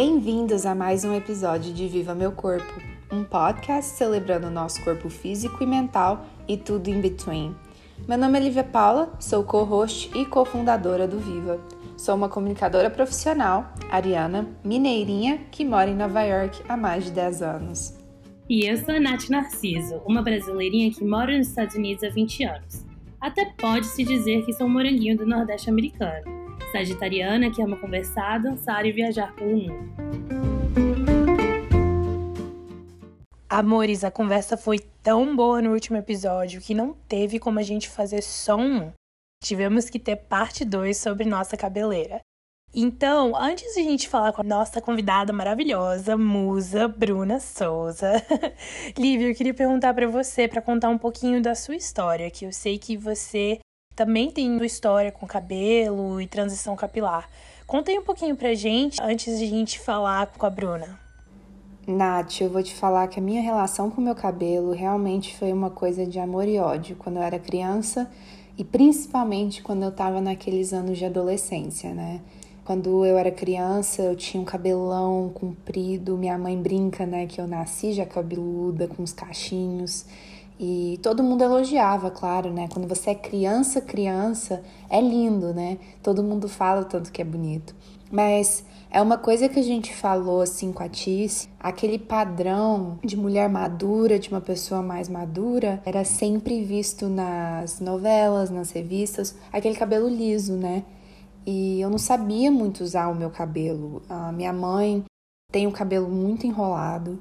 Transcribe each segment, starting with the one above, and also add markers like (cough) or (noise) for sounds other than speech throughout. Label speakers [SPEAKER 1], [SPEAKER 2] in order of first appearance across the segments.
[SPEAKER 1] Bem-vindos a mais um episódio de Viva Meu Corpo, um podcast celebrando o nosso corpo físico e mental e tudo in between. Meu nome é Lívia Paula, sou co-host e cofundadora do Viva. Sou uma comunicadora profissional, ariana, mineirinha, que mora em Nova York há mais de 10 anos.
[SPEAKER 2] E eu sou a Nath Narciso, uma brasileirinha que mora nos Estados Unidos há 20 anos. Até pode-se dizer que sou um moranguinho do Nordeste americano. Sagitariana que ama conversar, dançar e viajar pelo mundo.
[SPEAKER 3] Amores, a conversa foi tão boa no último episódio que não teve como a gente fazer só um. Tivemos que ter parte 2 sobre nossa cabeleira. Então, antes de a gente falar com a nossa convidada maravilhosa, musa Bruna Souza, (laughs) Lívia, eu queria perguntar para você para contar um pouquinho da sua história, que eu sei que você também tem história com cabelo e transição capilar. Conta aí um pouquinho pra gente antes de a gente falar com a Bruna.
[SPEAKER 1] Nath, eu vou te falar que a minha relação com o meu cabelo realmente foi uma coisa de amor e ódio quando eu era criança e principalmente quando eu tava naqueles anos de adolescência, né? Quando eu era criança, eu tinha um cabelão comprido. Minha mãe brinca, né, que eu nasci já cabeluda, com os cachinhos. E todo mundo elogiava, claro, né? Quando você é criança, criança, é lindo, né? Todo mundo fala tanto que é bonito. Mas é uma coisa que a gente falou assim com a Tice, aquele padrão de mulher madura, de uma pessoa mais madura, era sempre visto nas novelas, nas revistas, aquele cabelo liso, né? e eu não sabia muito usar o meu cabelo. A minha mãe tem o cabelo muito enrolado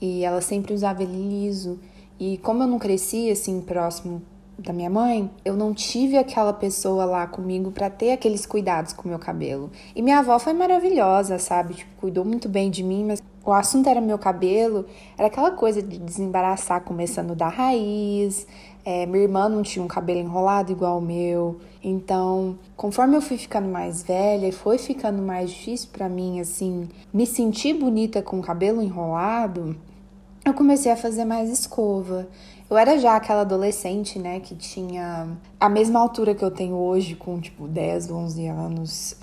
[SPEAKER 1] e ela sempre usava ele liso. E como eu não cresci assim próximo da minha mãe, eu não tive aquela pessoa lá comigo para ter aqueles cuidados com o meu cabelo. E minha avó foi maravilhosa, sabe? Tipo, cuidou muito bem de mim, mas o assunto era meu cabelo, era aquela coisa de desembaraçar começando da raiz, é, minha irmã não tinha um cabelo enrolado igual o meu. Então, conforme eu fui ficando mais velha e foi ficando mais difícil para mim, assim, me sentir bonita com o cabelo enrolado, eu comecei a fazer mais escova. Eu era já aquela adolescente, né, que tinha a mesma altura que eu tenho hoje, com tipo 10, 11 anos.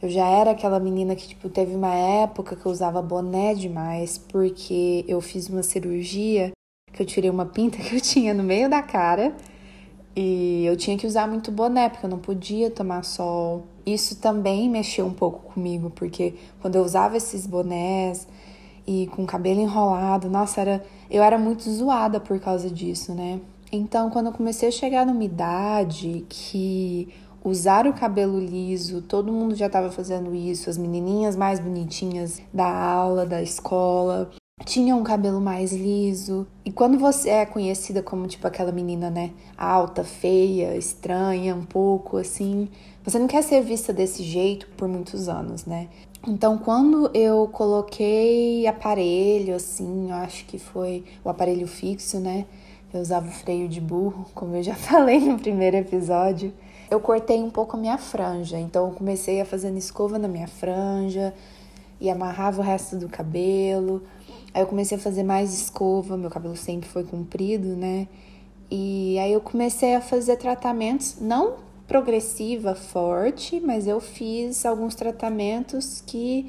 [SPEAKER 1] Eu já era aquela menina que, tipo, teve uma época que eu usava boné demais, porque eu fiz uma cirurgia que eu tirei uma pinta (laughs) que eu tinha no meio da cara e eu tinha que usar muito boné, porque eu não podia tomar sol. Isso também mexeu um pouco comigo, porque quando eu usava esses bonés e com cabelo enrolado, nossa, era, eu era muito zoada por causa disso, né? Então, quando eu comecei a chegar numa idade que usar o cabelo liso, todo mundo já estava fazendo isso, as menininhas mais bonitinhas da aula, da escola, tinha um cabelo mais liso. E quando você é conhecida como tipo aquela menina, né, alta, feia, estranha, um pouco assim, você não quer ser vista desse jeito por muitos anos, né? Então, quando eu coloquei aparelho, assim, eu acho que foi o aparelho fixo, né? Eu usava o freio de burro, (laughs) como eu já (laughs) falei no primeiro episódio. Eu cortei um pouco a minha franja, então eu comecei a fazendo escova na minha franja e amarrava o resto do cabelo. Aí eu comecei a fazer mais escova, meu cabelo sempre foi comprido, né? E aí eu comecei a fazer tratamentos, não progressiva, forte, mas eu fiz alguns tratamentos que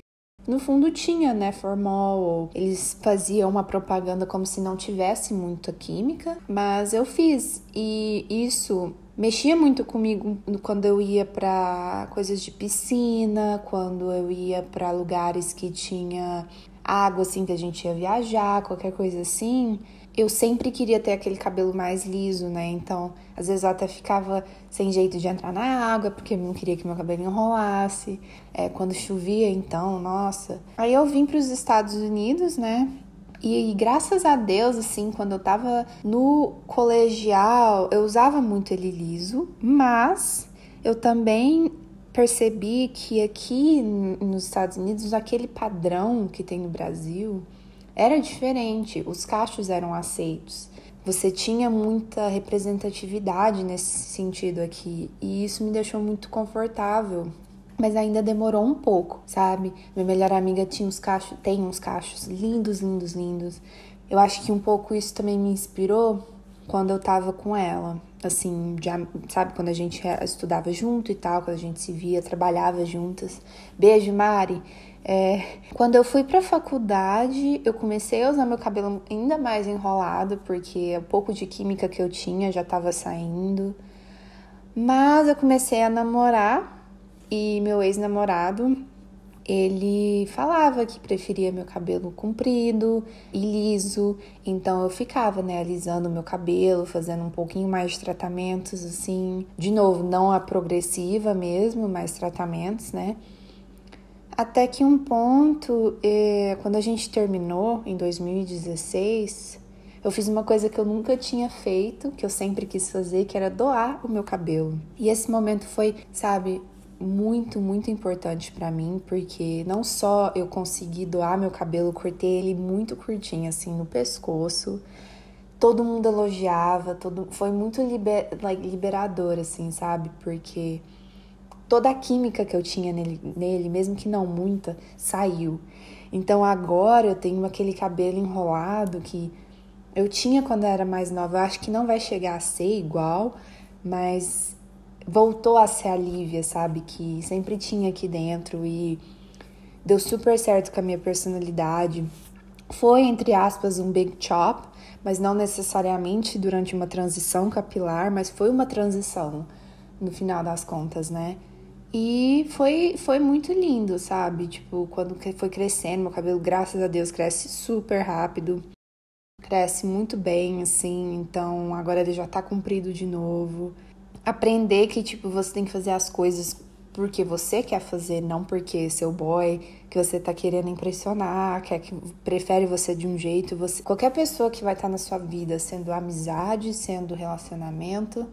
[SPEAKER 1] no fundo tinha, né, formol. Eles faziam uma propaganda como se não tivesse muita química, mas eu fiz. E isso mexia muito comigo quando eu ia para coisas de piscina, quando eu ia para lugares que tinha água, assim, que a gente ia viajar, qualquer coisa assim, eu sempre queria ter aquele cabelo mais liso, né? Então, às vezes eu até ficava sem jeito de entrar na água, porque eu não queria que meu cabelo enrolasse. É, quando chovia, então, nossa. Aí eu vim para os Estados Unidos, né? E, e, graças a Deus, assim, quando eu tava no colegial, eu usava muito ele liso, mas eu também percebi que aqui nos Estados Unidos, aquele padrão que tem no Brasil era diferente, os cachos eram aceitos. Você tinha muita representatividade nesse sentido aqui, e isso me deixou muito confortável. Mas ainda demorou um pouco, sabe? Minha melhor amiga tinha uns cachos, tem uns cachos lindos, lindos, lindos. Eu acho que um pouco isso também me inspirou quando eu tava com ela assim, sabe, quando a gente estudava junto e tal, quando a gente se via, trabalhava juntas. Beijo, Mari. É, quando eu fui para a faculdade, eu comecei a usar meu cabelo ainda mais enrolado, porque o pouco de química que eu tinha já estava saindo. Mas eu comecei a namorar e meu ex-namorado, ele falava que preferia meu cabelo comprido e liso, então eu ficava, né, alisando meu cabelo, fazendo um pouquinho mais de tratamentos assim, de novo, não a progressiva mesmo, mas tratamentos, né? Até que um ponto, é, quando a gente terminou em 2016, eu fiz uma coisa que eu nunca tinha feito, que eu sempre quis fazer, que era doar o meu cabelo. E esse momento foi, sabe, muito, muito importante para mim, porque não só eu consegui doar meu cabelo, cortei ele muito curtinho, assim, no pescoço. Todo mundo elogiava, todo, foi muito liber, liberador, assim, sabe? Porque toda a química que eu tinha nele, nele, mesmo que não muita, saiu. Então agora eu tenho aquele cabelo enrolado que eu tinha quando eu era mais nova. Eu acho que não vai chegar a ser igual, mas voltou a ser a Lívia, sabe? Que sempre tinha aqui dentro e deu super certo com a minha personalidade. Foi, entre aspas, um big chop, mas não necessariamente durante uma transição capilar, mas foi uma transição no final das contas, né? E foi, foi muito lindo, sabe? Tipo, quando foi crescendo, meu cabelo, graças a Deus, cresce super rápido. Cresce muito bem, assim. Então, agora ele já tá comprido de novo. Aprender que, tipo, você tem que fazer as coisas porque você quer fazer, não porque seu boy, que você tá querendo impressionar, quer que prefere você de um jeito, você, qualquer pessoa que vai estar tá na sua vida, sendo amizade, sendo relacionamento,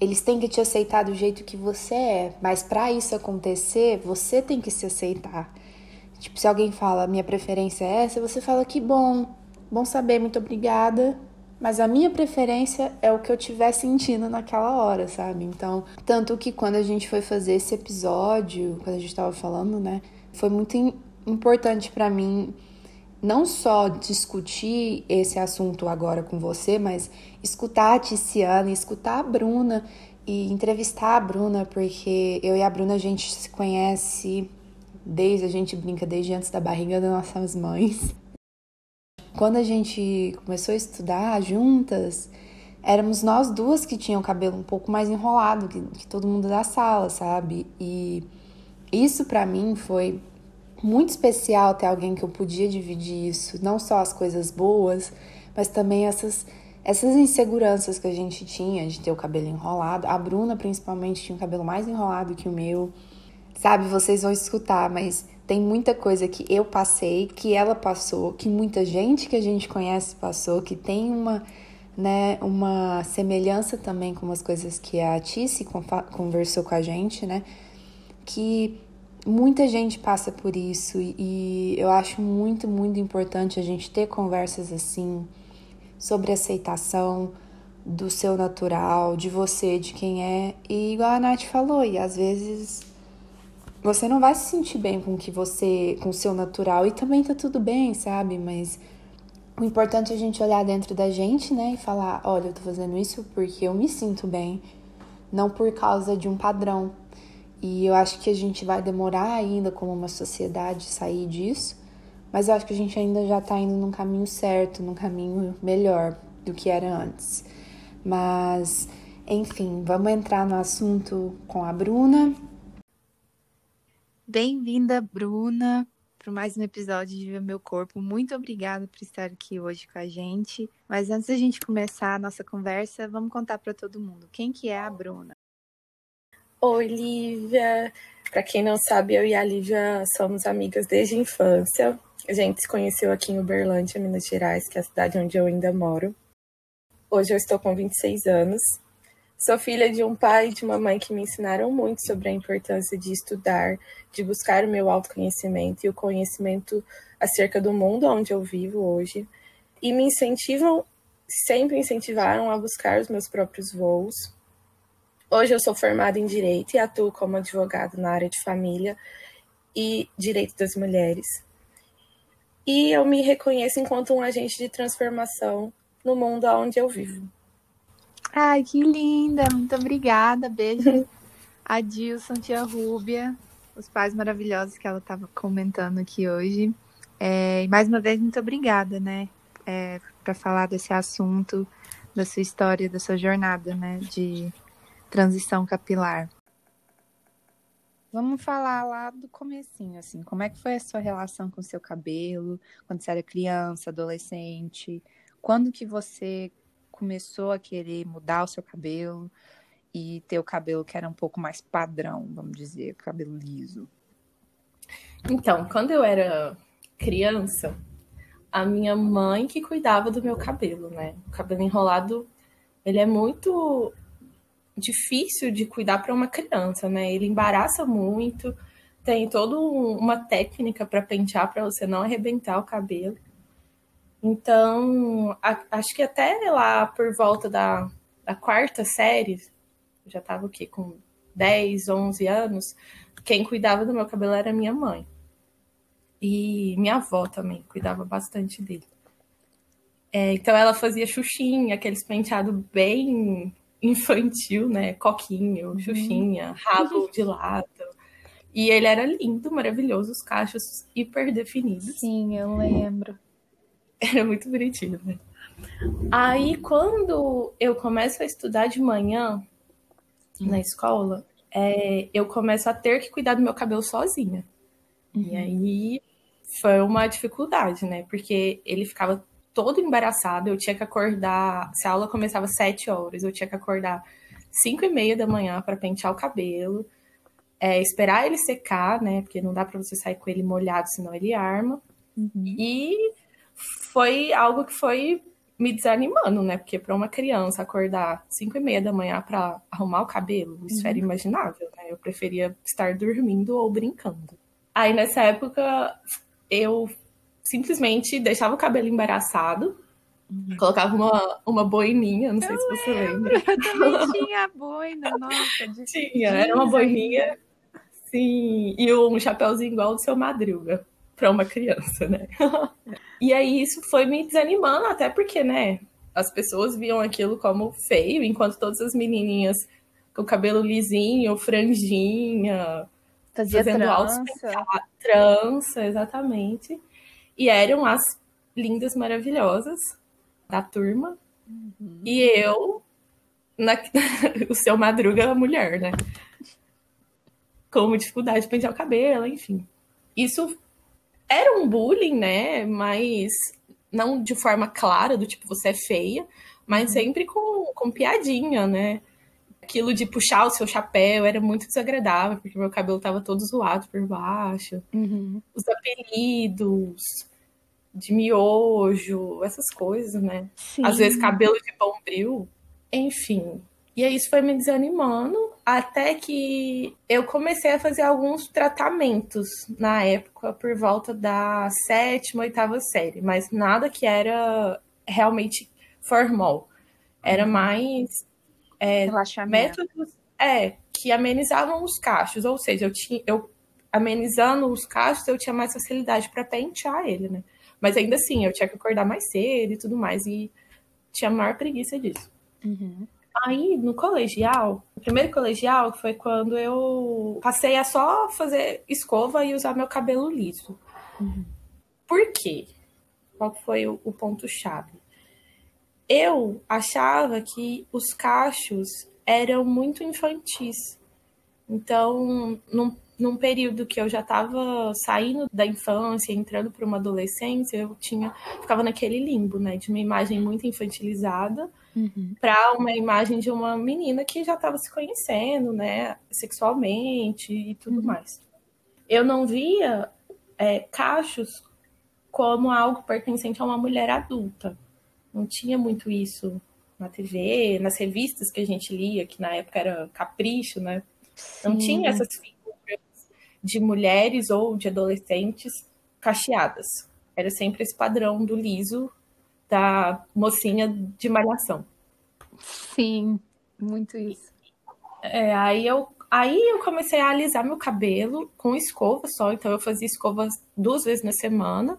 [SPEAKER 1] eles têm que te aceitar do jeito que você é, mas para isso acontecer, você tem que se aceitar. Tipo, se alguém fala, minha preferência é essa, você fala que bom, bom saber, muito obrigada. Mas a minha preferência é o que eu estiver sentindo naquela hora, sabe? Então, tanto que quando a gente foi fazer esse episódio, quando a gente tava falando, né, foi muito importante para mim não só discutir esse assunto agora com você, mas escutar a Tiziana, escutar a Bruna e entrevistar a Bruna, porque eu e a Bruna a gente se conhece desde a gente brinca desde antes da barriga das nossas mães. Quando a gente começou a estudar juntas, éramos nós duas que tinham o cabelo um pouco mais enrolado que, que todo mundo da sala, sabe? E isso para mim foi muito especial ter alguém que eu podia dividir isso, não só as coisas boas, mas também essas essas inseguranças que a gente tinha de ter o cabelo enrolado. A Bruna principalmente tinha o cabelo mais enrolado que o meu. Sabe, vocês vão escutar, mas tem muita coisa que eu passei, que ela passou, que muita gente que a gente conhece passou, que tem uma, né, uma semelhança também com as coisas que a Tice conversou com a gente, né? Que muita gente passa por isso e eu acho muito, muito importante a gente ter conversas assim sobre aceitação do seu natural, de você, de quem é. E igual a Nath falou, e às vezes você não vai se sentir bem com que você, com o seu natural e também tá tudo bem, sabe? Mas o importante é a gente olhar dentro da gente, né, e falar, olha, eu tô fazendo isso porque eu me sinto bem, não por causa de um padrão. E eu acho que a gente vai demorar ainda como uma sociedade sair disso, mas eu acho que a gente ainda já tá indo num caminho certo, num caminho melhor do que era antes. Mas, enfim, vamos entrar no assunto com a Bruna. Bem-vinda, Bruna, para mais um episódio de Viva Meu Corpo. Muito obrigada por estar aqui hoje com a gente. Mas antes da gente começar a nossa conversa, vamos contar para todo mundo quem que é a Bruna.
[SPEAKER 4] Oi, Lívia. Para quem não sabe, eu e a Lívia somos amigas desde a infância. A gente se conheceu aqui em Uberlândia, Minas Gerais, que é a cidade onde eu ainda moro. Hoje eu estou com 26 anos. Sou filha de um pai e de uma mãe que me ensinaram muito sobre a importância de estudar, de buscar o meu autoconhecimento e o conhecimento acerca do mundo onde eu vivo hoje. E me incentivam, sempre incentivaram a buscar os meus próprios voos, Hoje eu sou formada em Direito e atuo como advogado na área de família e direito das mulheres. E eu me reconheço enquanto um agente de transformação no mundo onde eu vivo.
[SPEAKER 1] Ai, que linda! Muito obrigada. Beijo. (laughs) Adilson, tia Rúbia. os pais maravilhosos que ela estava comentando aqui hoje. É, e mais uma vez, muito obrigada, né? É, para falar desse assunto, da sua história, da sua jornada, né? De transição capilar. Vamos falar lá do comecinho, assim, como é que foi a sua relação com o seu cabelo, quando você era criança, adolescente, quando que você começou a querer mudar o seu cabelo e ter o cabelo que era um pouco mais padrão, vamos dizer, cabelo liso?
[SPEAKER 4] Então, quando eu era criança, a minha mãe que cuidava do meu cabelo, né? O cabelo enrolado, ele é muito difícil de cuidar para uma criança, né? Ele embaraça muito, tem toda uma técnica para pentear para você não arrebentar o cabelo. Então, a, acho que até lá por volta da, da quarta série, já estava o? Com 10, 11 anos, quem cuidava do meu cabelo era minha mãe. E minha avó também cuidava bastante dele. É, então ela fazia xuxinha, aqueles penteados bem infantil, né? Coquinho, uhum. xuxinha, (laughs) rabo de lado. E ele era lindo, maravilhoso, os cachos hiper definidos.
[SPEAKER 1] Sim, eu lembro.
[SPEAKER 4] Era muito bonitinho, né? Aí, quando eu começo a estudar de manhã na escola, é, eu começo a ter que cuidar do meu cabelo sozinha. Uhum. E aí foi uma dificuldade, né? Porque ele ficava todo embaraçado, eu tinha que acordar. Se a aula começava às 7 horas, eu tinha que acordar 5 e meia da manhã para pentear o cabelo, é, esperar ele secar, né? Porque não dá para você sair com ele molhado, senão ele arma. Uhum. E foi algo que foi me desanimando, né? Porque para uma criança acordar 5 e meia da manhã para arrumar o cabelo, isso uhum. era imaginável, né? Eu preferia estar dormindo ou brincando. Aí nessa época eu simplesmente deixava o cabelo embaraçado, uhum. colocava uma, uma boininha, não sei eu se você lembra.
[SPEAKER 1] Eu também (laughs) tinha boina, nossa. De...
[SPEAKER 4] Tinha, era uma boininha, sim, e um chapéuzinho igual do seu Madruga, para uma criança, né? (laughs) e aí isso foi me desanimando, até porque, né, as pessoas viam aquilo como feio, enquanto todas as menininhas com o cabelo lisinho, franjinha,
[SPEAKER 1] Fazia fazendo trança.
[SPEAKER 4] trança, exatamente. E eram as lindas, maravilhosas da turma. Uhum. E eu, na... (laughs) o seu Madruga mulher, né? Com dificuldade de pentear o cabelo, enfim. Isso era um bullying, né? Mas não de forma clara, do tipo, você é feia, mas uhum. sempre com, com piadinha, né? Aquilo de puxar o seu chapéu era muito desagradável, porque meu cabelo tava todo zoado por baixo.
[SPEAKER 1] Uhum.
[SPEAKER 4] Os apelidos, de miojo, essas coisas, né? Sim. Às vezes cabelo de bombril, enfim. E aí isso foi me desanimando, até que eu comecei a fazer alguns tratamentos na época, por volta da sétima, oitava série, mas nada que era realmente formal. Era uhum. mais é, métodos é, que amenizavam os cachos, ou seja, eu tinha eu amenizando os cachos, eu tinha mais facilidade para pentear ele, né? Mas ainda assim, eu tinha que acordar mais cedo e tudo mais, e tinha a maior preguiça disso.
[SPEAKER 1] Uhum.
[SPEAKER 4] Aí, no colegial, o primeiro colegial foi quando eu passei a só fazer escova e usar meu cabelo liso.
[SPEAKER 1] Uhum.
[SPEAKER 4] Por quê? Qual foi o, o ponto-chave? Eu achava que os cachos eram muito infantis. Então, não num período que eu já estava saindo da infância, entrando para uma adolescência, eu tinha ficava naquele limbo, né, de uma imagem muito infantilizada
[SPEAKER 1] uhum.
[SPEAKER 4] para uma imagem de uma menina que já estava se conhecendo, né, sexualmente e tudo uhum. mais. Eu não via é, cachos como algo pertencente a uma mulher adulta. Não tinha muito isso na TV, nas revistas que a gente lia, que na época era Capricho, né? Não tinha essas de mulheres ou de adolescentes cacheadas. Era sempre esse padrão do liso da mocinha de malhação.
[SPEAKER 1] Sim, muito isso.
[SPEAKER 4] É, aí eu aí eu comecei a alisar meu cabelo com escova só, então eu fazia escova duas vezes na semana.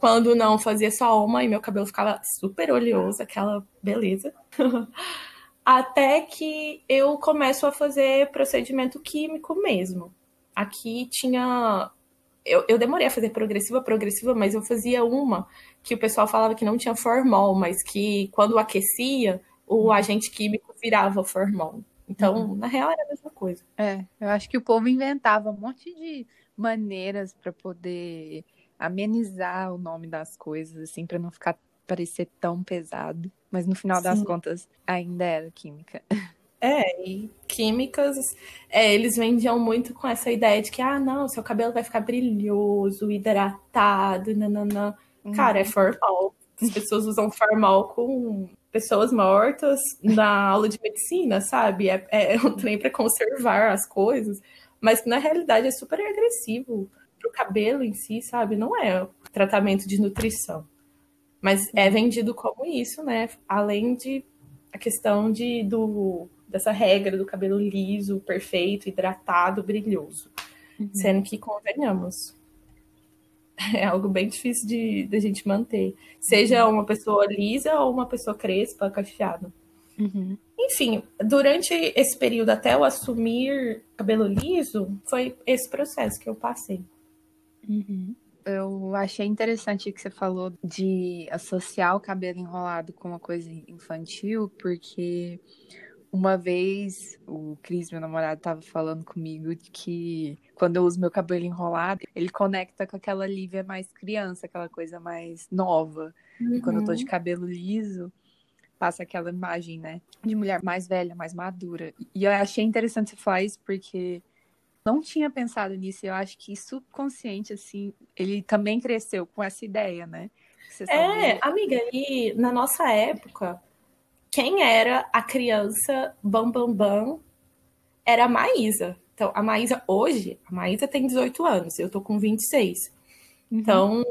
[SPEAKER 4] Quando não, fazia só uma e meu cabelo ficava super oleoso, aquela beleza. (laughs) Até que eu começo a fazer procedimento químico mesmo. Aqui tinha. Eu, eu demorei a fazer progressiva, progressiva, mas eu fazia uma que o pessoal falava que não tinha formol, mas que quando aquecia, o uhum. agente químico virava formol. Então, uhum. na real, era a mesma coisa.
[SPEAKER 1] É, eu acho que o povo inventava um monte de maneiras para poder amenizar o nome das coisas, assim, para não ficar parecer tão pesado. Mas no final Sim. das contas, ainda era química. (laughs)
[SPEAKER 4] É, e químicas, é, eles vendiam muito com essa ideia de que, ah, não, seu cabelo vai ficar brilhoso, hidratado, nananã. Uhum. Cara, é formal. As (laughs) pessoas usam formal com pessoas mortas na aula de medicina, sabe? É, é um trem para conservar as coisas, mas que na realidade é super agressivo pro cabelo em si, sabe? Não é tratamento de nutrição. Mas é vendido como isso, né? Além de a questão de, do, dessa regra do cabelo liso, perfeito, hidratado, brilhoso. Uhum. Sendo que, convenhamos, (laughs) é algo bem difícil de, de a gente manter. Seja uhum. uma pessoa lisa ou uma pessoa crespa, cacheada. Uhum. Enfim, durante esse período até eu assumir cabelo liso, foi esse processo que eu passei.
[SPEAKER 1] Uhum. Eu achei interessante que você falou de associar o cabelo enrolado com uma coisa infantil, porque uma vez o Cris, meu namorado, estava falando comigo de que quando eu uso meu cabelo enrolado, ele conecta com aquela Lívia mais criança, aquela coisa mais nova. Uhum. E quando eu tô de uhum. cabelo liso, passa aquela imagem, né, de mulher mais velha, mais madura. E eu achei interessante você falar isso porque não tinha pensado nisso. Eu acho que subconsciente, assim, ele também cresceu com essa ideia, né?
[SPEAKER 4] É, amiga, e na nossa época, quem era a criança bam bam bam era a Maísa. Então, a Maísa hoje, a Maísa tem 18 anos, eu tô com 26. Uhum. Então,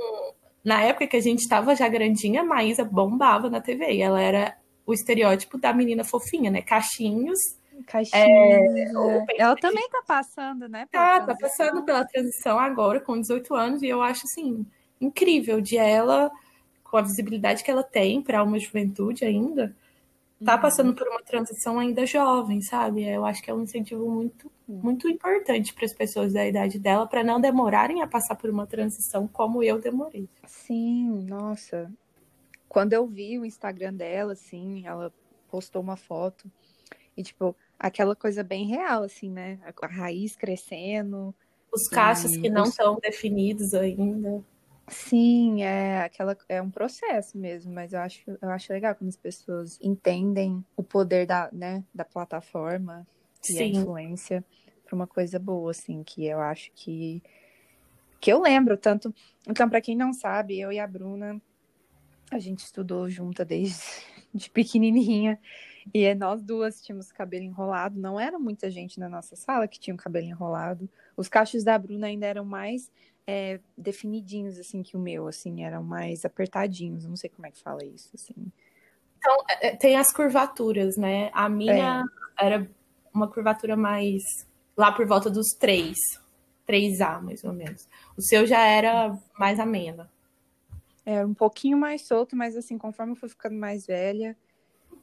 [SPEAKER 4] na época que a gente tava já grandinha, a Maísa bombava na TV. E ela era o estereótipo da menina fofinha, né? Cachinhos.
[SPEAKER 1] Cachinhos. É, é. ela também tá passando, né?
[SPEAKER 4] Tá, tá passando pela transição agora, com 18 anos, e eu acho assim, incrível de ela, com a visibilidade que ela tem para uma juventude ainda, tá uhum. passando por uma transição ainda jovem, sabe? Eu acho que é um incentivo muito, muito importante para as pessoas da idade dela para não demorarem a passar por uma transição como eu demorei.
[SPEAKER 1] Sim, nossa. Quando eu vi o Instagram dela, assim, ela postou uma foto e tipo aquela coisa bem real, assim, né? A raiz crescendo.
[SPEAKER 4] Os cachos que não estão definidos ainda.
[SPEAKER 1] Sim, é aquela é um processo mesmo, mas eu acho, eu acho legal quando as pessoas entendem o poder da, né, da plataforma e Sim. a influência para uma coisa boa, assim, que eu acho que que eu lembro tanto. Então, para quem não sabe, eu e a Bruna a gente estudou junta desde (laughs) de pequenininha e nós duas tínhamos cabelo enrolado. Não era muita gente na nossa sala que tinha o cabelo enrolado. Os cachos da Bruna ainda eram mais é, definidinhos, assim, que o meu, assim, eram mais apertadinhos. Não sei como é que fala isso, assim.
[SPEAKER 4] Então, é, é, tem as curvaturas, né? A minha é. era uma curvatura mais lá por volta dos 3, 3A, mais ou menos. O seu já era mais amena.
[SPEAKER 1] Era um pouquinho mais solto, mas assim, conforme eu fui ficando mais velha,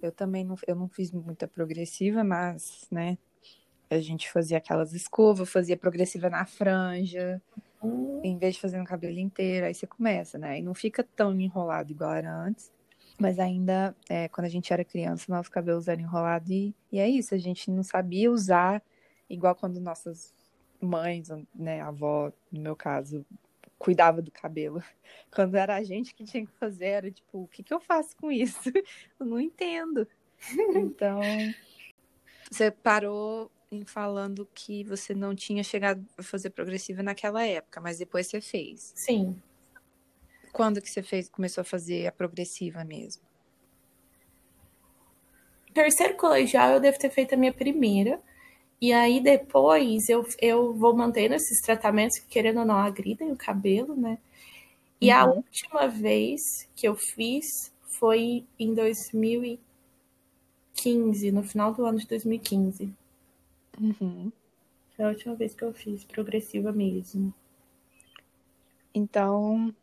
[SPEAKER 1] eu também não, eu não fiz muita progressiva, mas, né, a gente fazia aquelas escovas, fazia progressiva na franja, Uhum. Em vez de fazer no cabelo inteiro, aí você começa, né? E não fica tão enrolado igual era antes. Mas ainda, é, quando a gente era criança, nossos cabelos eram enrolados e, e é isso, a gente não sabia usar, igual quando nossas mães, né, a avó, no meu caso, cuidava do cabelo. (laughs) Quando era a gente que tinha que fazer, era tipo, o que, que eu faço com isso? (laughs) Eu não entendo. Então, você parou em falando que você não tinha chegado a fazer progressiva naquela época, mas depois você fez.
[SPEAKER 4] Sim.
[SPEAKER 1] Quando que você fez, começou a fazer a progressiva mesmo?
[SPEAKER 4] Terceiro colegial eu devo ter feito a minha primeira. E aí depois eu, eu vou mantendo esses tratamentos que, querendo ou não, agridem o cabelo, né? E uhum. a última vez que eu fiz foi em 2015, no final do ano de 2015.
[SPEAKER 1] Uhum.
[SPEAKER 4] Foi a última vez que eu fiz progressiva mesmo.
[SPEAKER 1] Então,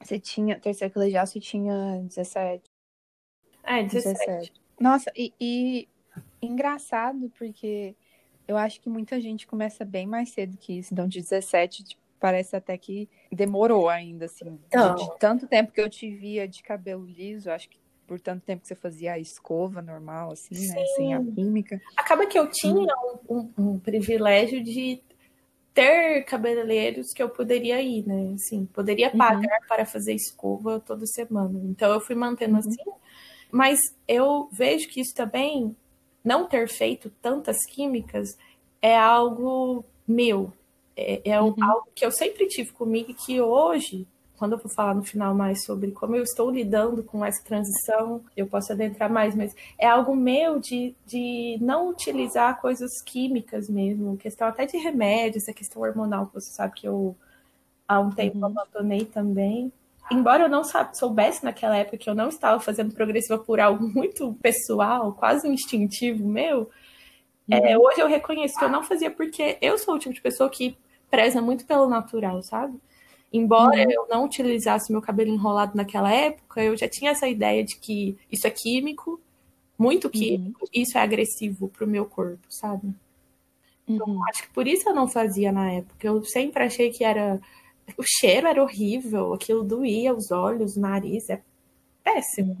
[SPEAKER 1] você tinha, terceiro colegial, você tinha 17.
[SPEAKER 4] É, 17. 17.
[SPEAKER 1] Nossa, e, e engraçado, porque Eu acho que muita gente começa bem mais cedo que isso. Então, de 17, tipo, parece até que demorou ainda, assim. Então... De, de, tanto tempo que eu te via de cabelo liso, acho que por tanto tempo que você fazia a escova normal, assim, Sim. né? Sem a química.
[SPEAKER 4] Acaba que eu tinha um, um, um, privilégio de ter cabeleireiros que eu poderia ir, né? Assim, poderia uhum. pagar uhum. para fazer escova toda semana. Então eu fui mantendo uhum. assim. Mas eu vejo que isso também, não ter feito tantas químicas, é algo meu. É, é uhum. algo que eu sempre tive comigo e que hoje quando eu vou falar no final mais sobre como eu estou lidando com essa transição, eu posso adentrar mais, mas é algo meu de, de não utilizar coisas químicas mesmo, questão até de remédios, a questão hormonal, que você sabe que eu há um tempo uhum. abandonei também. Embora eu não soubesse naquela época que eu não estava fazendo progressiva por algo (laughs) muito pessoal, quase um instintivo meu, é, uhum. é, hoje eu reconheço que eu não fazia porque eu sou o tipo de pessoa que preza muito pelo natural, sabe? Embora uhum. eu não utilizasse meu cabelo enrolado naquela época, eu já tinha essa ideia de que isso é químico, muito químico, uhum. isso é agressivo pro meu corpo, sabe? Então, uhum. acho que por isso eu não fazia na época. Eu sempre achei que era. O cheiro era horrível, aquilo doía os olhos, o nariz, é péssimo.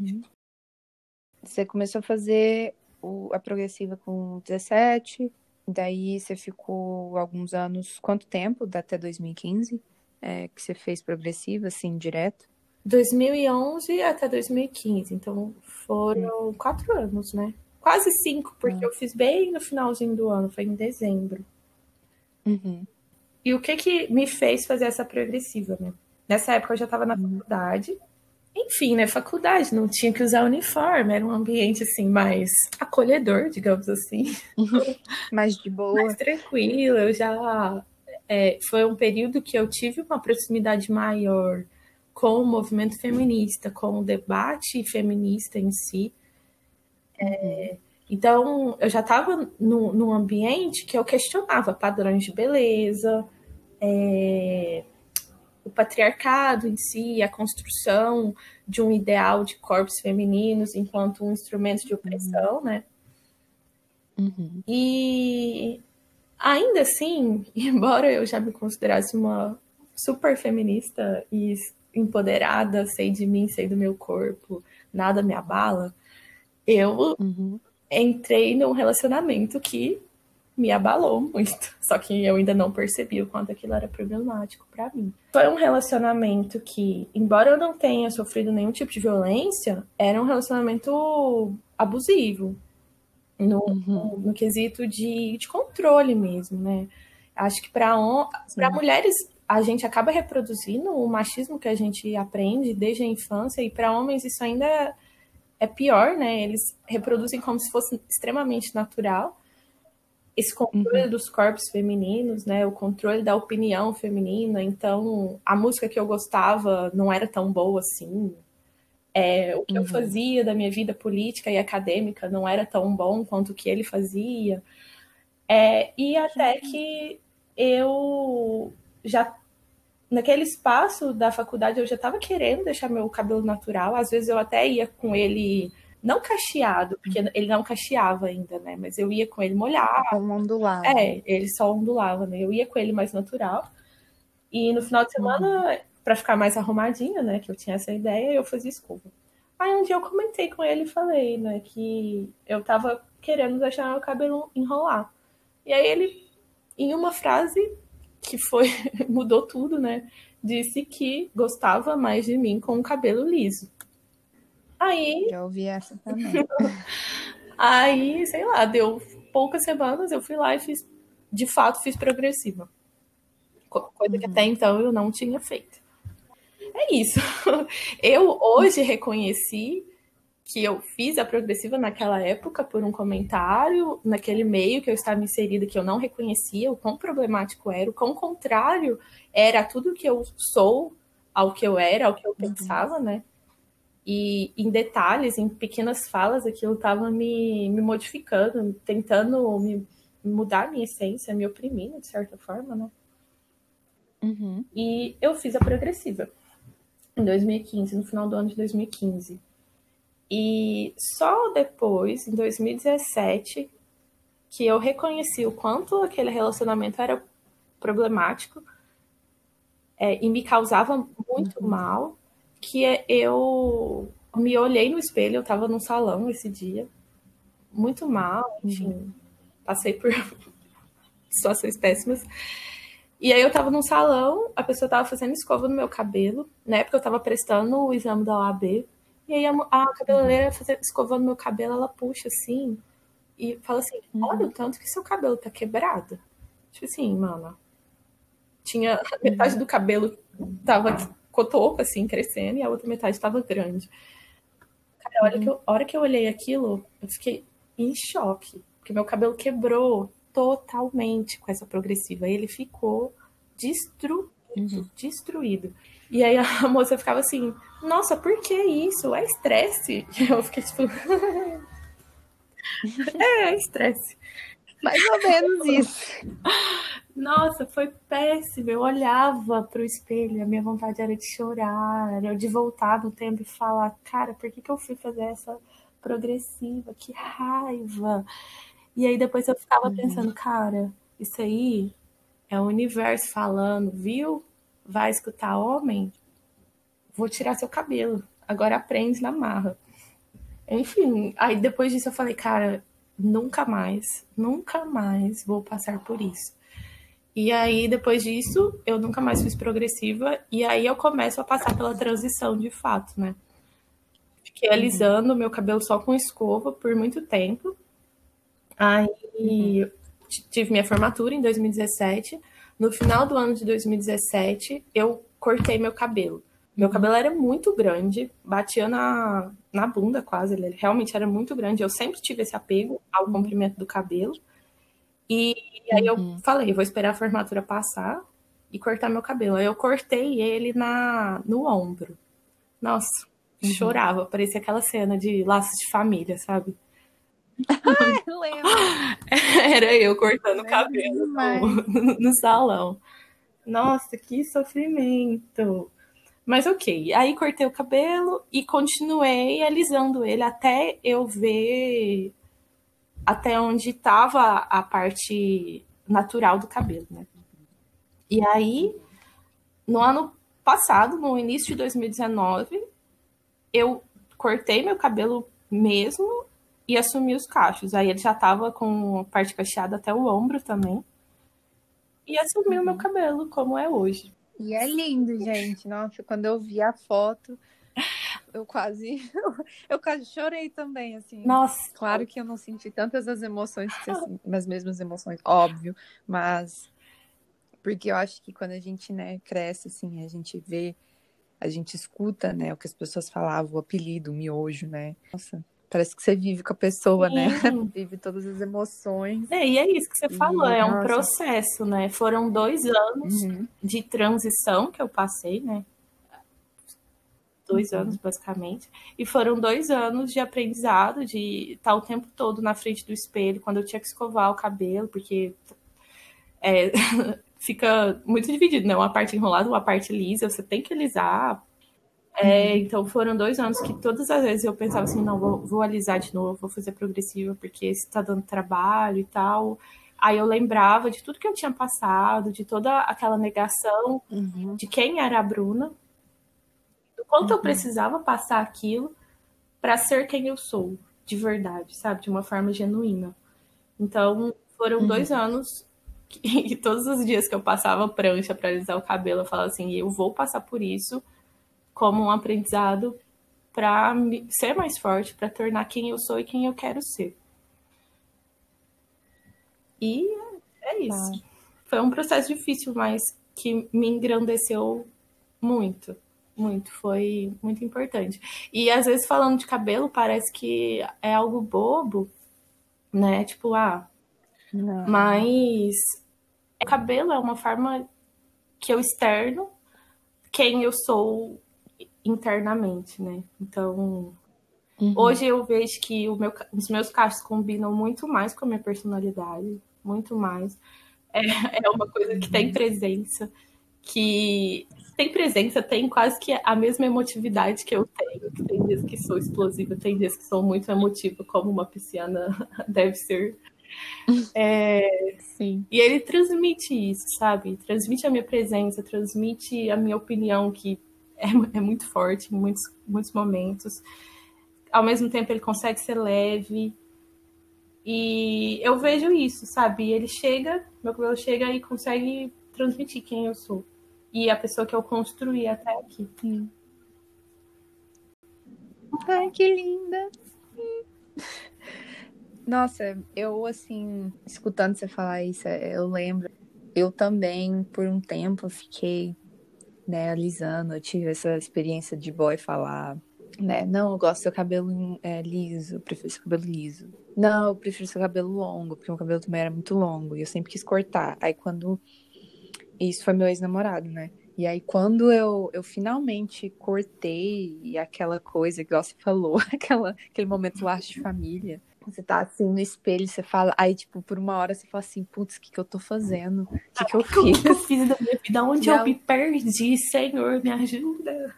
[SPEAKER 1] Você começou a fazer o, a progressiva com 17, daí você ficou alguns anos, quanto tempo? Até 2015? é, que você fez progressiva, assim, direto?
[SPEAKER 4] 2011 até 2015, então foram hum. quatro anos, né? Quase cinco, porque hum. eu fiz bem no finalzinho do ano, foi em dezembro.
[SPEAKER 1] Uhum.
[SPEAKER 4] E o que que me fez fazer essa progressiva, né? Nessa época eu já estava na faculdade. Enfim, né? Faculdade, não tinha que usar uniforme, era um ambiente assim mais acolhedor, digamos assim. (laughs)
[SPEAKER 1] mais de boa.
[SPEAKER 4] Mais tranquilo, eu já é, foi um período que eu tive uma proximidade maior com o movimento feminista, com o debate feminista em si. É, então, eu já estava num ambiente que eu questionava padrões de beleza, é, o patriarcado em si, a construção de um ideal de corpos femininos enquanto um instrumento de opressão, né?
[SPEAKER 1] Uhum.
[SPEAKER 4] E Ainda assim, (laughs) embora eu já me considerasse uma super feminista e empoderada, sei de mim, sei do meu corpo, nada me abala, eu uhum. entrei num relacionamento que me abalou muito. (laughs) Só que eu ainda não percebi o quanto aquilo era problemático para mim. Foi um relacionamento que, embora eu não tenha sofrido nenhum tipo de violência, era um relacionamento abusivo no, uhum. no, quesito de, de controle mesmo, né? Acho que para mulheres a gente acaba reproduzindo o machismo que a gente aprende desde a infância, e para homens isso ainda é pior, né? Eles reproduzem como se fosse extremamente natural esse controle uhum. dos corpos femininos, né? O controle da opinião feminina. Então, a música que eu gostava não era tão boa assim, é, o que uhum. eu fazia da minha vida política e acadêmica não era tão bom quanto o que ele fazia. É, e até que eu já naquele espaço da faculdade eu já estava querendo deixar meu cabelo natural. Às vezes eu até ia com ele não cacheado, porque ele não cacheava ainda, né? Mas eu ia com ele molhado.
[SPEAKER 1] Como ondulava.
[SPEAKER 4] É, ele só ondulava, né? Eu ia com ele mais natural. E no final de semana uhum para ficar mais arrumadinha, né? Que eu tinha essa ideia, eu fazia escova. Aí um dia eu comentei com ele e falei, né, que eu tava querendo deixar meu cabelo enrolar. E aí ele, em uma frase que foi (laughs) mudou tudo, né? Disse que gostava mais de mim com o cabelo liso. Aí.
[SPEAKER 1] Já ouvi essa também. (laughs)
[SPEAKER 4] aí, sei lá, deu poucas semanas, eu fui lá e fiz, de fato, fiz progressiva. Coisa uhum. que até então eu não tinha feito é isso. (laughs) Eu hoje reconheci que eu fiz a progressiva naquela época por um comentário, naquele meio que eu estava inserida, que eu não reconhecia o quão problemático era, o quão contrário era tudo que eu sou ao que eu era, ao que eu uhum. pensava, né? E em detalhes, em pequenas falas, aquilo estava me, me modificando, tentando me mudar minha essência, me oprimindo, de certa forma, né?
[SPEAKER 1] Uhum.
[SPEAKER 4] E eu fiz a progressiva em 2015, no final do ano de 2015. E só depois, em 2017, que eu reconheci o quanto aquele relacionamento era problemático é, e me causava muito uhum. mal, que é, eu me olhei no espelho, eu estava num salão esse dia, muito mal, enfim, uhum. passei por (laughs) situações péssimas. E aí eu tava num salão, a pessoa tava fazendo escova no meu cabelo, na época eu tava prestando o exame da OAB, e aí a, a cabeleireira fazendo, escovando meu cabelo, ela puxa assim, e fala assim, uhum. olha o tanto que seu cabelo tá quebrado. Tipo assim, mano, tinha metade do cabelo tava cotoco, assim, crescendo, e a outra metade tava grande. Cara, a hora, que eu, a hora que eu olhei aquilo, eu fiquei em choque, porque meu cabelo quebrou totalmente com essa progressiva. Ele ficou destruído, uhum. destruído. E aí a (laughs) moça ficava assim, nossa, por que isso? É estresse. E (laughs) eu fiquei tipo. (laughs) é, é estresse.
[SPEAKER 1] Mais ou menos isso.
[SPEAKER 4] Nossa, foi péssimo. Eu olhava pro espelho, a minha vontade era de chorar, era de voltar no tempo e falar, cara, por que, que eu fui fazer essa progressiva? Que raiva! E aí depois eu ficava uhum. pensando, cara, isso aí é o universo falando, viu? Vai escutar homem? Vou tirar seu cabelo. Agora aprende na marra. Enfim, aí depois disso eu falei, cara, nunca mais, nunca mais vou passar por isso. E aí, depois disso, eu nunca mais fiz progressiva, e aí eu começo a passar pela transição de fato, né? Fiquei uhum. alisando meu cabelo só com escova por muito tempo. Aí uhum. tive minha formatura em 2017. No final do ano de 2017, eu cortei meu cabelo. Meu uhum. cabelo era muito grande, batia na, na bunda quase, ele realmente era muito grande. Eu sempre tive esse apego ao uhum. comprimento do cabelo. E, e aí uhum. eu falei, vou esperar a formatura passar e cortar meu cabelo. Aí eu cortei ele na, no ombro. Nossa, uhum. chorava, parecia aquela cena de laços de família, sabe? (laughs)
[SPEAKER 1] lembro. (laughs)
[SPEAKER 4] Era eu cortando o cabelo no, (laughs) no, salão. Nossa, que sofrimento. Mas ok, aí cortei o cabelo e continuei alisando ele até eu ver até onde estava a parte natural do cabelo, né? E aí, no ano passado, no início de 2019, eu cortei meu cabelo mesmo e assumi os cachos. Aí ele já tava com a parte cacheada até o ombro também. E assumi o meu cabelo como é hoje.
[SPEAKER 1] E é lindo, gente. Nossa, quando eu vi a foto, eu quase (laughs) eu quase chorei também, assim.
[SPEAKER 4] Nossa.
[SPEAKER 1] Claro que eu não senti tantas as emoções, assim, as mesmas emoções, óbvio, mas porque eu acho que quando a gente, né, cresce assim, a gente vê, a gente escuta, né, o que as pessoas falavam, o apelido, o miojo, né? Nossa, Parece que você vive com a pessoa, né? Sim. né? (laughs) Vive todas as emoções.
[SPEAKER 4] É, e é isso que você e, falou, é um processo, né? Foram dois anos uhum. de transição que eu passei, né? Dois uhum. anos, basicamente. E foram dois anos de aprendizado, de estar o tempo todo na frente do espelho, quando eu tinha que escovar o cabelo, porque é, (laughs) fica muito dividido, né? Uma parte enrolada, uma parte lisa, você tem que alisar é, uhum. então foram dois anos que todas as vezes eu pensava assim, não, vou, vou alisar de novo, vou fazer progressiva, porque isso tá dando trabalho e tal. Aí eu lembrava de tudo que eu tinha passado, de toda aquela negação uhum. de quem era a Bruna, quanto uhum. eu precisava passar aquilo para ser quem eu sou, de verdade, sabe? De uma forma genuína. Então, foram uhum. dois anos que, (laughs) e todos os dias que eu passava prancha para alisar o cabelo, eu falava assim, eu vou passar por isso como um aprendizado para ser mais forte, para tornar quem eu sou e quem eu quero ser. E é isso. Ah. Foi um processo difícil, mas que me engrandeceu muito, muito. Foi muito importante. E às vezes falando de cabelo parece que é algo bobo, né? Tipo, ah, Não. mas o cabelo é uma forma que eu externo quem eu sou internamente, né? Então, uhum. hoje eu vejo que meu, os meus cachos combinam muito mais com a minha personalidade, muito mais. É, (laughs) é uma coisa que tem uhum. presença, que tem presença, tem quase que a mesma emotividade que eu tenho. Tem dias que sou explosiva, tem dias que sou muito emotiva, como uma pisciana (laughs) deve ser. (laughs) É, Sim. E ele transmite isso, sabe? Transmite a minha presença, transmite a minha opinião, que é, é muito forte em muitos, muitos momentos. Ao mesmo tempo, ele consegue ser leve. E eu vejo isso, sabe? Ele chega, meu cabelo chega e consegue transmitir quem eu sou. E a pessoa que eu construí até aqui. Sim.
[SPEAKER 1] Ai, que linda! Nossa, eu assim, escutando você falar isso, eu lembro. Eu também, por um tempo, fiquei, né, alisando. Eu tive essa experiência de boy falar, né, não, eu gosto do seu cabelo é, liso, eu prefiro seu cabelo liso. Não, eu prefiro seu cabelo longo, porque o cabelo também era muito longo e eu sempre quis cortar. Aí quando. Isso foi meu ex-namorado, né? E aí, quando eu, eu finalmente cortei aquela coisa que você falou, (laughs) aquela, aquele momento laço de família, você tá assim no espelho, você fala, aí, tipo, por uma hora você fala assim, putz, o que, que eu tô fazendo? O que, que eu (laughs) fiz?
[SPEAKER 4] O que, eu fiz da minha vida? Onde eu me perdi, Senhor, me ajuda.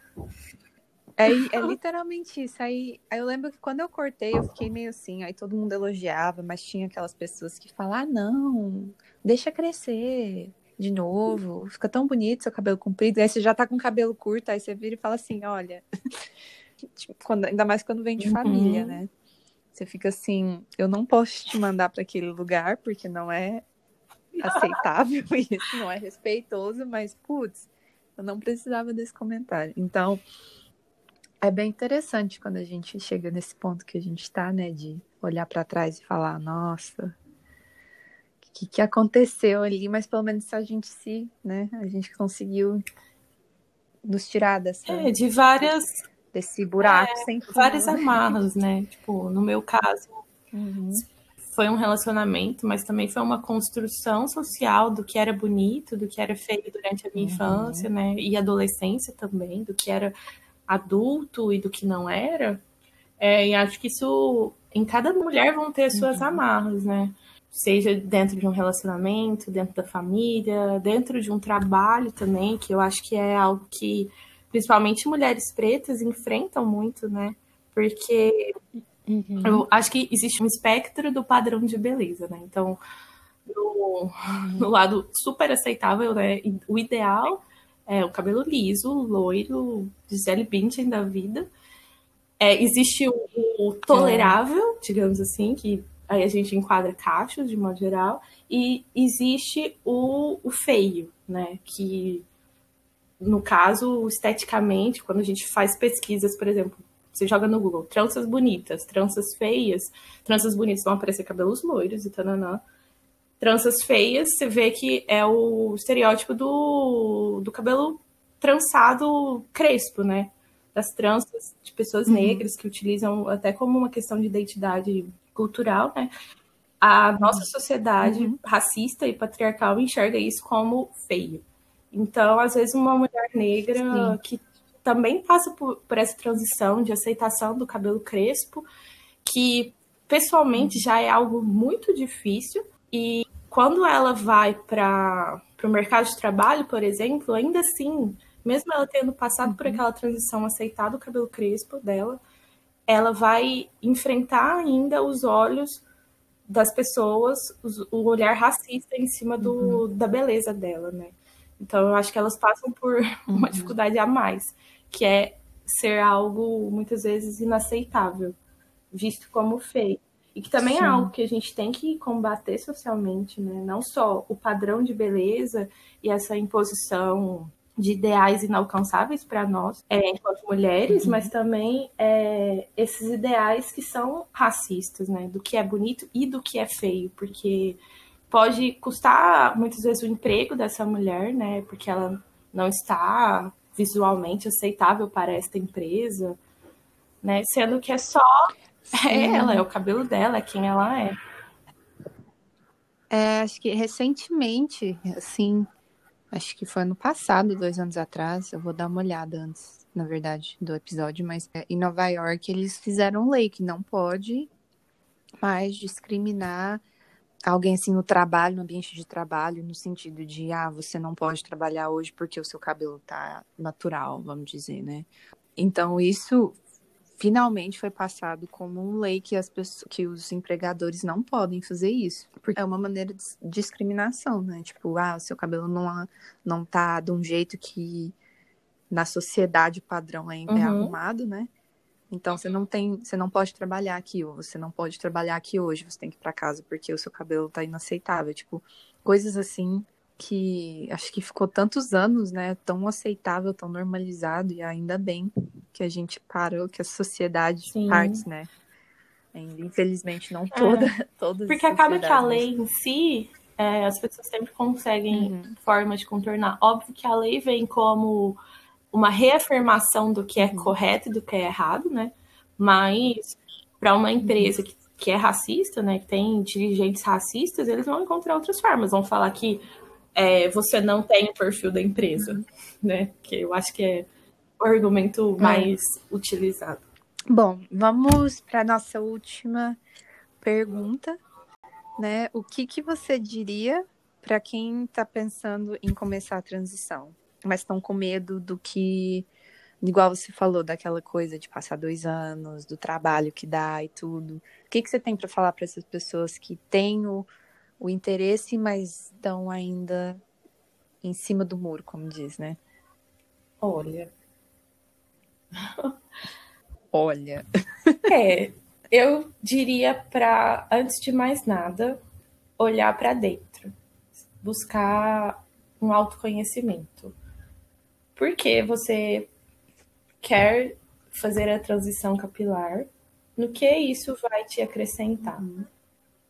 [SPEAKER 1] É, é literalmente isso. Aí, aí eu lembro que quando eu cortei, eu fiquei meio assim, aí todo mundo elogiava, mas tinha aquelas pessoas que falavam, ah, não, deixa crescer de novo, fica tão bonito seu cabelo comprido. Aí você já tá com cabelo curto, aí você vira e fala assim, olha. tipo, (laughs) quando, ainda mais quando vem de uhum. família, né? Você fica assim, eu não posso te mandar para aquele lugar, porque não é aceitável (laughs) isso, não é respeitoso, mas putz, eu não precisava desse comentário. Então, é bem interessante quando a gente chega nesse ponto que a gente está, né, de olhar para trás e falar, nossa, que, que aconteceu ali, mas pelo menos a gente se, né, a gente conseguiu nos tirar dessa.
[SPEAKER 4] É, de várias.
[SPEAKER 1] Desse buraco é, sem
[SPEAKER 4] fundo. Amarras, né? Tipo, no meu caso, uhum. foi um relacionamento, mas também foi uma construção social do que era bonito, do que era feio durante a minha uhum. infância, né? E adolescência também, do que era adulto e do que não era. É, e acho que isso, em cada mulher vão ter suas uhum. amarras, né? Seja dentro de um relacionamento, dentro da família, dentro de um trabalho também, que eu acho que é algo que principalmente mulheres pretas enfrentam muito, né? Porque uhum. eu acho que existe um espectro do padrão de beleza, né? Então, no, uhum. no lado super aceitável, né? O ideal é o cabelo liso, loiro, Gisele Bündchen da vida. É, existe o, o tolerável, digamos assim, que aí a gente enquadra cachos de modo geral, e existe o, o feio, né? Que no caso, esteticamente, quando a gente faz pesquisas, por exemplo, você joga no Google tranças bonitas, tranças feias, tranças bonitas vão aparecer cabelos loiros e tananã. Tranças feias, você vê que é o estereótipo do, do cabelo trançado crespo, né? Das tranças de pessoas uhum. negras que utilizam até como uma questão de identidade cultural, né? A nossa sociedade uhum. racista e patriarcal enxerga isso como feio. Então, às vezes, uma mulher negra Sim. que também passa por, por, essa transição de aceitação do cabelo crespo, que pessoalmente já é algo muito difícil, e quando ela vai para o mercado de trabalho, por exemplo, ainda assim, mesmo ela tendo passado por uhum. aquela transição, aceitado o cabelo crespo dela, ela vai enfrentar ainda os olhos das pessoas, o olhar racista em cima do, uhum. da beleza dela, né? Então eu acho que elas passam por (laughs) uma uhum. dificuldade a mais, que é ser algo muitas vezes inaceitável, visto como feio. E que também é Sim. é algo que a gente tem que combater socialmente, né? Não só o padrão de beleza e essa imposição de ideais inalcançáveis para nós, é, enquanto mulheres, uhum. mas também é, esses ideais que são racistas, né? Do que é bonito e do que é feio, porque pode custar muitas vezes o emprego dessa mulher, né? Porque ela não está visualmente aceitável para esta empresa, né? Sendo que é só é ela, é o cabelo dela, é quem ela é.
[SPEAKER 1] É, acho que recentemente, assim, Acho que foi ano passado, dois anos atrás. Eu vou dar uma olhada antes, na verdade, do episódio. Mas é, em Nova York eles fizeram lei que não pode mais discriminar alguém assim no trabalho, no ambiente de trabalho, no sentido de ah, você não pode trabalhar hoje porque o seu cabelo tá natural, vamos dizer, né? Então isso finalmente foi passado como uma lei que as pessoas, que os empregadores não podem fazer isso, porque é uma maneira de discriminação, né? Tipo, ah, o seu cabelo não não tá de um jeito que na sociedade padrão é, é uhum. é arrumado, né? Então você não tem, você não pode trabalhar aqui ou você não pode trabalhar aqui hoje, você tem que ir para casa porque o seu cabelo tá inaceitável, tipo, coisas assim que acho que ficou tantos anos, né, tão aceitável, tão normalizado e ainda bem que a gente parou, que a sociedade Sim. parte, né? Infelizmente não toda, é. (laughs) todas.
[SPEAKER 4] Porque acaba que a lei em si, é, as pessoas sempre conseguem uhum. formas de contornar. Óbvio que a lei vem como uma reafirmação do que é uhum. correto e do que é errado, né? Mas para uma empresa que, que é racista, né, que tem dirigentes racistas, eles vão encontrar outras formas. Vão falar que é, você não tem o perfil da empresa, né? Que eu acho que é argumento é. mais é. utilizado.
[SPEAKER 1] Bom, vamos para nossa última pergunta, né? O que, que você diria para quem está pensando em começar a transição, mas estão com medo do que, igual você falou, daquela coisa de passar dois anos, do trabalho que dá e tudo. O que, que você tem para falar para essas pessoas que têm o o interesse, mas estão ainda em cima do muro, como diz, né?
[SPEAKER 4] Olha.
[SPEAKER 1] Olha.
[SPEAKER 4] É, eu diria para, antes de mais nada, olhar para dentro, buscar um autoconhecimento. Por que você quer fazer a transição capilar? No que isso vai te acrescentar? Uhum.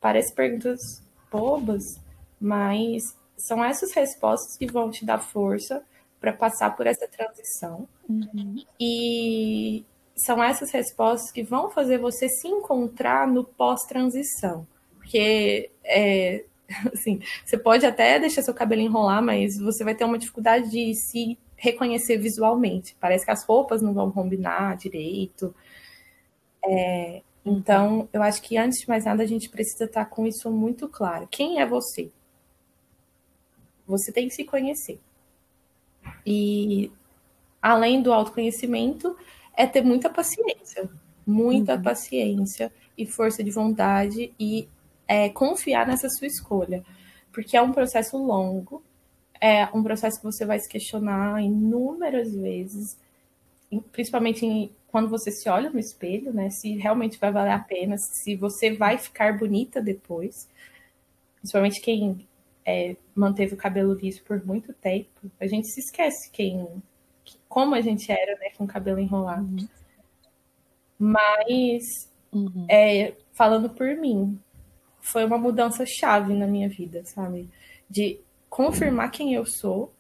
[SPEAKER 4] Parece perguntas bobas, mas são essas respostas que vão te dar força para passar por essa transição. Uhum. E são essas respostas que vão fazer você se encontrar no pós-transição. Porque, é, (laughs) assim, você pode até deixar seu cabelo enrolar, mas você vai ter uma dificuldade de se reconhecer visualmente. Parece que as roupas não vão combinar direito. É, então, eu acho que antes de mais nada a gente precisa estar com isso muito claro. Quem é você? Você tem que se conhecer. E além do autoconhecimento, é ter muita paciência, muita uhum. paciência e força de vontade e é, confiar nessa sua escolha, porque é um processo longo, é um processo que você vai se questionar inúmeras vezes, principalmente em quando você se olha no espelho, né? Se realmente vai valer a pena, se você vai ficar bonita depois. Principalmente quem é, manteve o cabelo liso por muito tempo. A gente se esquece quem, como a gente era, né? Com o cabelo enrolado. Uhum. Mas, uhum. É, falando por mim, foi uma mudança chave na minha vida, sabe? De confirmar quem eu sou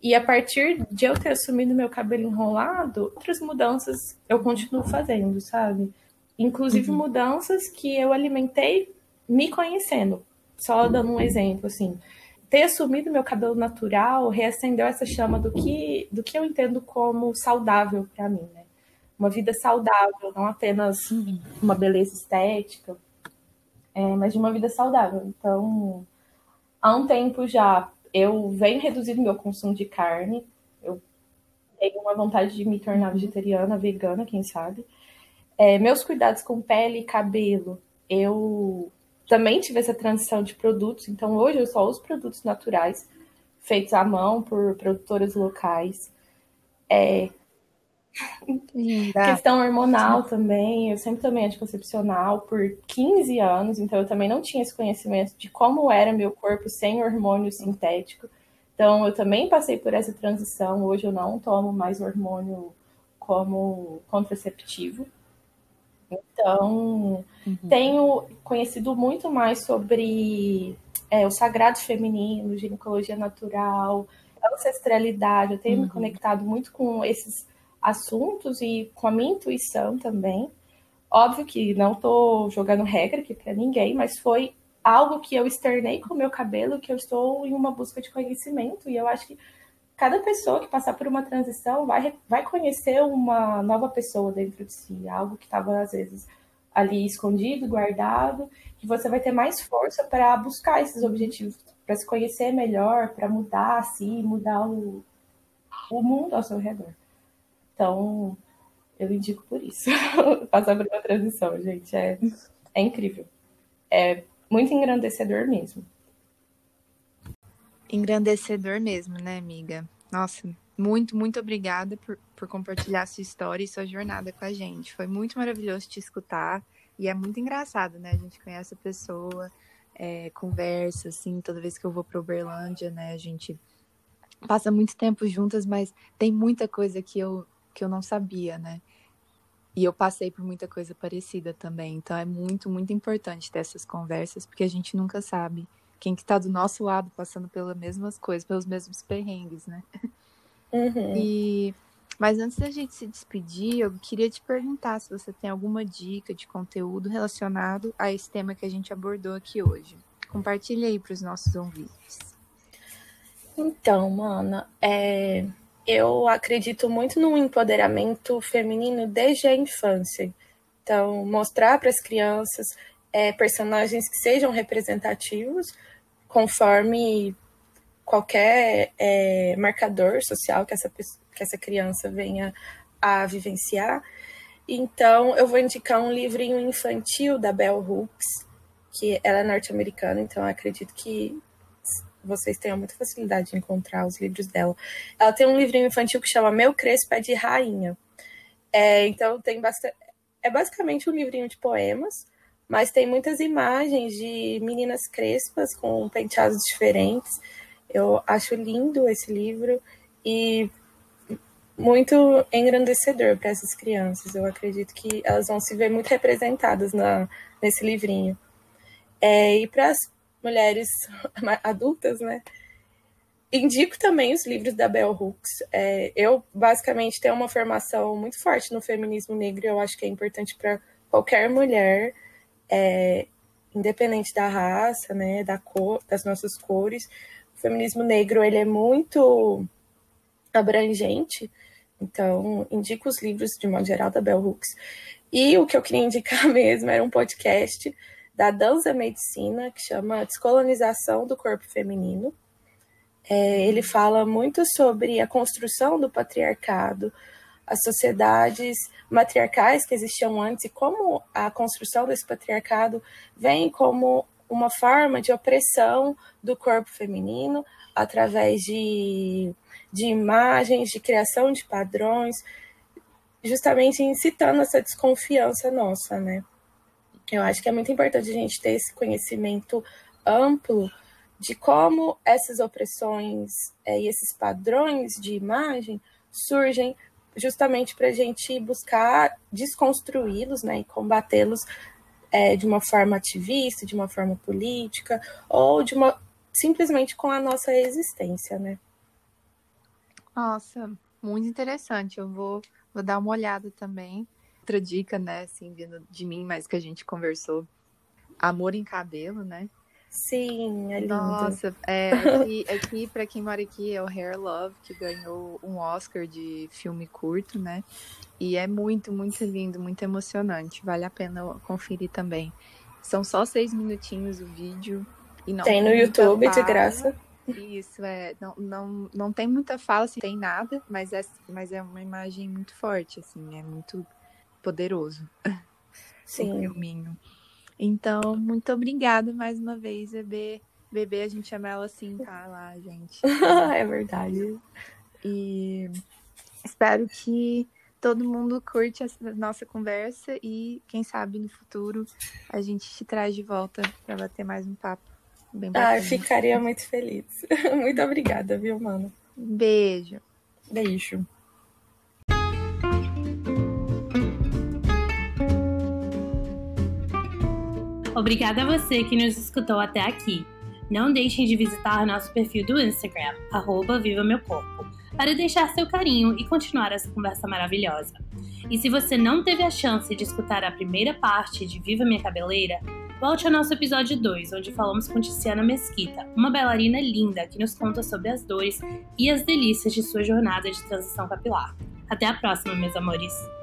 [SPEAKER 4] e a partir de eu ter assumido meu cabelo enrolado, outras mudanças eu continuo fazendo, sabe? Inclusive uhum. mudanças que eu alimentei me conhecendo. Só dando um exemplo, assim. Ter assumido meu cabelo natural reacendeu essa chama do que, do que eu entendo como saudável para mim, né? Uma vida saudável, não apenas uma beleza estética, é, mas de uma vida saudável. Então, há um tempo já eu venho reduzindo meu consumo de carne. Eu tenho uma vontade de me tornar vegetariana, vegana, quem sabe. É, meus cuidados com pele e cabelo, eu também tive essa transição de produtos. Então, hoje eu só uso produtos naturais, feitos à mão por produtoras locais. É, Questão hormonal também, eu sempre tomei anticoncepcional por 15 anos, então eu também não tinha esse conhecimento de como era meu corpo sem hormônio sintético. Então eu também passei por essa transição. Hoje eu não tomo mais hormônio como contraceptivo. Então, uhum. tenho conhecido muito mais sobre é, o sagrado feminino, ginecologia natural, ancestralidade. Eu tenho uhum. me conectado muito com esses assuntos e com a minha intuição também. Óbvio que não estou jogando regra aqui para ninguém, mas foi algo que eu externei com o meu cabelo, que eu estou em uma busca de conhecimento, e eu acho que cada pessoa que passar por uma transição vai, vai conhecer uma nova pessoa dentro de si, algo que estava às vezes ali escondido, guardado, que você vai ter mais força para buscar esses objetivos, para se conhecer melhor, para mudar si, mudar o, o mundo ao seu redor. Então, eu indico por isso. (laughs) Passar por uma transição, gente, é, é incrível. É muito engrandecedor mesmo.
[SPEAKER 1] Engrandecedor mesmo, né, amiga? Nossa, muito, muito obrigada por, por compartilhar sua história e sua jornada com a gente. Foi muito maravilhoso te escutar e é muito engraçado, né? A gente conhece a pessoa, é, conversa, assim, toda vez que eu vou para Uberlândia, né? A gente passa muito tempo juntas, mas tem muita coisa que eu, que eu não sabia, né? E eu passei por muita coisa parecida também. Então é muito, muito importante ter essas conversas, porque a gente nunca sabe quem que tá do nosso lado passando pelas mesmas coisas, pelos mesmos perrengues, né?
[SPEAKER 4] Uhum.
[SPEAKER 1] E mas antes da gente se despedir, eu queria te perguntar se você tem alguma dica de conteúdo relacionado a esse tema que a gente abordou aqui hoje. Compartilhe aí para os nossos ouvintes.
[SPEAKER 4] Então, mana, é, eu acredito muito no empoderamento feminino desde a infância. Então, mostrar para as crianças é, personagens que sejam representativos, conforme qualquer é, marcador social que essa, que essa criança venha a vivenciar. Então, eu vou indicar um livrinho infantil da Bell Hooks, que ela é norte-americana, então acredito que vocês tenham muita facilidade de encontrar os livros dela. Ela tem um livrinho infantil que chama Meu Crespo é de Rainha. É, então, tem bastante. É basicamente um livrinho de poemas, mas tem muitas imagens de meninas crespas com penteados diferentes. Eu acho lindo esse livro e muito engrandecedor para essas crianças. Eu acredito que elas vão se ver muito representadas na, nesse livrinho. É, e para as mulheres (laughs) adultas, né? Indico também os livros da Bell Hooks. É, eu, basicamente, tenho uma formação muito forte no feminismo negro eu acho que é importante para qualquer mulher, é, independente da raça, né, da cor, das nossas cores. O feminismo negro ele é muito abrangente, então indico os livros de modo geral da Bell Hooks. E o que eu queria indicar (laughs) mesmo era um podcast da dança medicina que chama Descolonização do Corpo Feminino. É, ele fala muito sobre a construção do patriarcado, as sociedades matriarcais que existiam antes e como a construção desse patriarcado vem como uma forma de opressão do corpo feminino através de, de imagens, de criação de padrões, justamente incitando essa desconfiança nossa, né? Eu acho que é muito importante a gente ter esse conhecimento amplo de como essas opressões é, e esses padrões de imagem surgem justamente para a gente buscar desconstruí-los né, e combatê-los é, de uma forma ativista, de uma forma política, ou de uma simplesmente com a nossa existência, né?
[SPEAKER 1] Nossa, muito interessante. Eu vou, vou dar uma olhada também outra dica, né, assim, vindo de mim, mas que a gente conversou. Amor em cabelo, né?
[SPEAKER 4] Sim, é lindo.
[SPEAKER 1] Nossa, é, aqui, (laughs) aqui para quem mora aqui, é o Hair Love, que ganhou um Oscar de filme curto, né? E é muito, muito lindo, muito emocionante. Vale a pena conferir também. São só seis minutinhos o vídeo. E não
[SPEAKER 4] tem no YouTube, fala. de graça.
[SPEAKER 1] Isso, é. Não, não, não tem muita fala, assim, tem nada, mas é, mas é uma imagem muito forte, assim, é muito poderoso. (laughs)
[SPEAKER 4] Sim.
[SPEAKER 1] O filminho. Então, muito obrigada mais uma vez, bebê. Bebê, a gente chama ela assim, tá lá, gente. (laughs)
[SPEAKER 4] é verdade.
[SPEAKER 1] E espero que todo mundo curte a nossa conversa e, quem sabe, no futuro a gente te traz de volta para bater mais um papo. Bem
[SPEAKER 4] ah, ficaria muito feliz. (laughs) muito obrigada, viu, mano?
[SPEAKER 1] Beijo.
[SPEAKER 4] Beijo.
[SPEAKER 2] Obrigada a você que nos escutou até aqui. Não deixem de visitar nosso perfil do Instagram, arroba Viva Meu Corpo, para deixar seu carinho e continuar essa conversa maravilhosa. E se você não teve a chance de escutar a primeira parte de Viva Minha Cabeleira, volte ao nosso episódio 2, onde falamos com Tiziana Mesquita, uma bailarina linda que nos conta sobre as dores e as delícias de sua jornada de transição capilar. Até a próxima, meus amores!